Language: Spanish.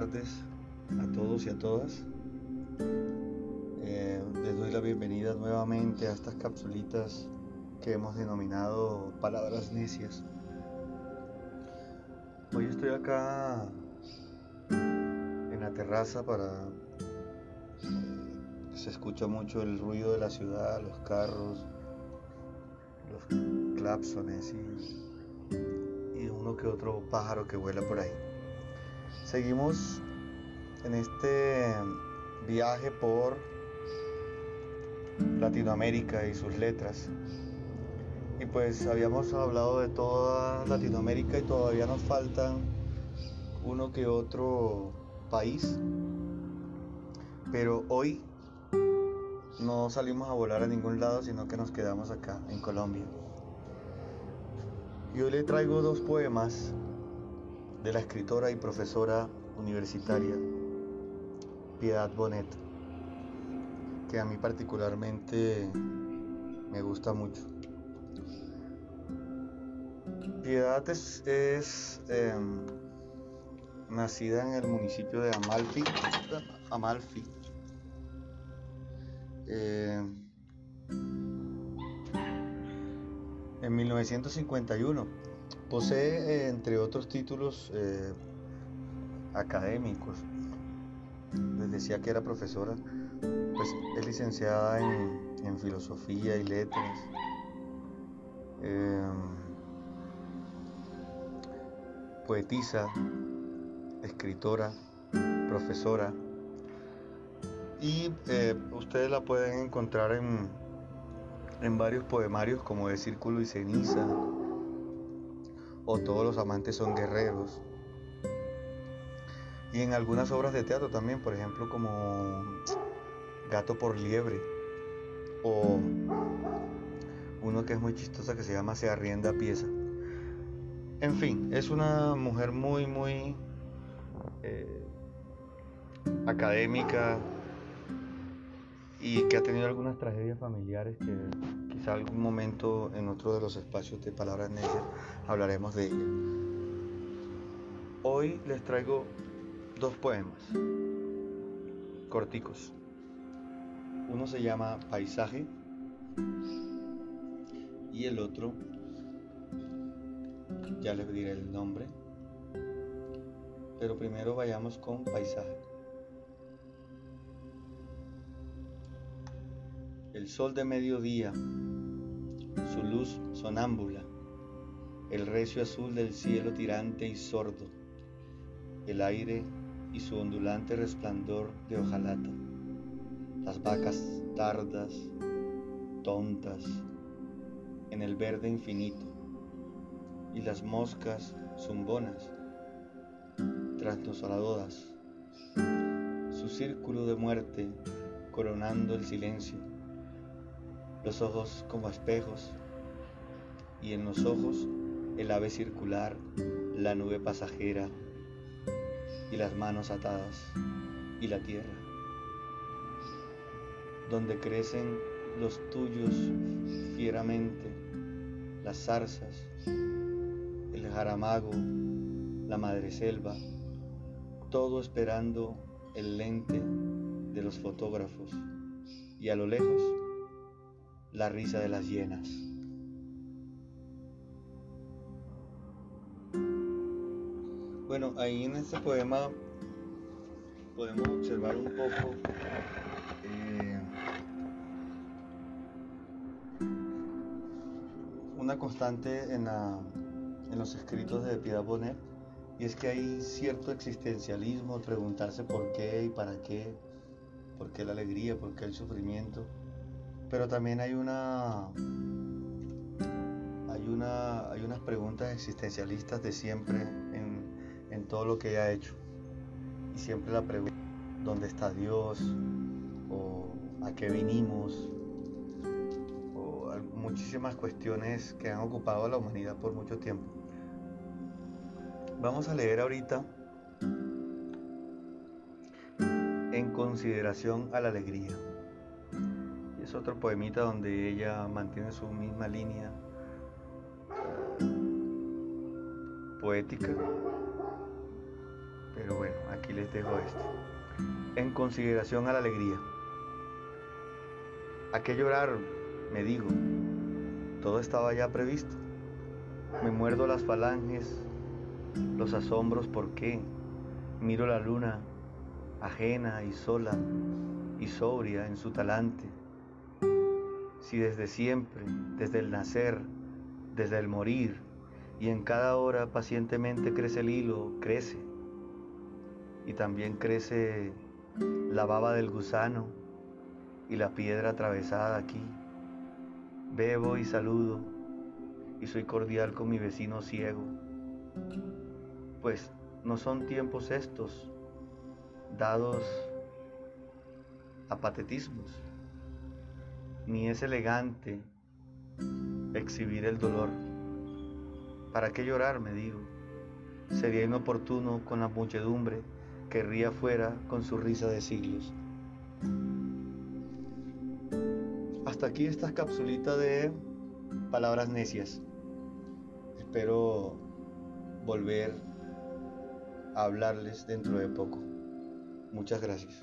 tardes a todos y a todas. Eh, les doy la bienvenida nuevamente a estas capsulitas que hemos denominado palabras necias. Hoy estoy acá en la terraza para... Se escucha mucho el ruido de la ciudad, los carros, los clapsones y, y uno que otro pájaro que vuela por ahí. Seguimos en este viaje por Latinoamérica y sus letras. Y pues habíamos hablado de toda Latinoamérica y todavía nos faltan uno que otro país. Pero hoy no salimos a volar a ningún lado, sino que nos quedamos acá, en Colombia. Y hoy le traigo dos poemas de la escritora y profesora universitaria Piedad Bonet, que a mí particularmente me gusta mucho. Piedad es, em, nacida en el municipio de Amalfi, Amalfi. Em, en 1951 posee, entre otros títulos eh, académicos, les decía que era profesora, pues es licenciada en, filosofía y letras. Em, poetisa, escritora, profesora. Y eh, ustedes la pueden encontrar en, en varios poemarios como de Círculo y Ceniza, o Todos los amantes son guerreros, y en algunas obras de teatro también, por ejemplo, como Gato por Liebre. O uno que es muy chistosa que se llama Se arrienda pieza. En fin, es una mujer muy, muy eh, académica y que ha tenido algunas tragedias familiares que quizá algún momento en otro de los espacios de Palabras Negras hablaremos de ella. Hoy les traigo dos poemas corticos. Uno se llama Paisaje y el otro, ya les diré el nombre, pero primero vayamos con Paisaje. El sol de mediodía, su luz sonámbula, el recio azul del cielo tirante y sordo, el aire y su ondulante resplandor de hojalata, las vacas tardas, tontas, en el verde infinito, y las moscas zumbonas, trasnosoladoras, su círculo de muerte coronando el silencio, los ojos como espejos, y en los ojos el ave circular, la nube pasajera, y las manos atadas y la tierra, donde crecen los tuyos fieramente, las zarzas, el jaramago, la madreselva, todo esperando el lente de los fotógrafos y a lo lejos la risa de las hienas. Bueno, ahí en este poema podemos observar un poco eh, una constante en, en, los escritos de Piedad Bonet y es que hay cierto existencialismo, preguntarse por qué y para qué, por qué la alegría, por qué el sufrimiento, pero también hay una hay una hay unas preguntas existencialistas de siempre en en todo lo que ella ha hecho. Y siempre la pregunta, ¿dónde está Dios? ¿O a qué vinimos? O muchísimas cuestiones que han ocupado a la humanidad por mucho tiempo. Vamos a leer ahorita en consideración a la alegría. Es otro poemita donde ella mantiene su misma línea poética Pero bueno, aquí les dejo esto. En consideración a la alegría. ¿A qué llorar? Me digo. Todo estaba ya previsto. Me muerdo las falanges, los asombros, ¿por qué? Miro la luna, ajena y sola y sobria en su talante. Si desde siempre, desde el nacer, desde el morir, y en cada hora pacientemente crece el hilo, crece. Y también crece la baba del gusano y la piedra atravesada aquí. Bebo y saludo y soy cordial con mi vecino ciego. Pues no son tiempos estos dados a patetismos, ni es elegante exhibir el dolor. ¿Para qué llorar? me digo. Sería inoportuno con la muchedumbre que ría afuera con su risa de siglos. Hasta aquí esta capsulita de palabras necias. Espero volver a hablarles dentro de poco. Muchas gracias.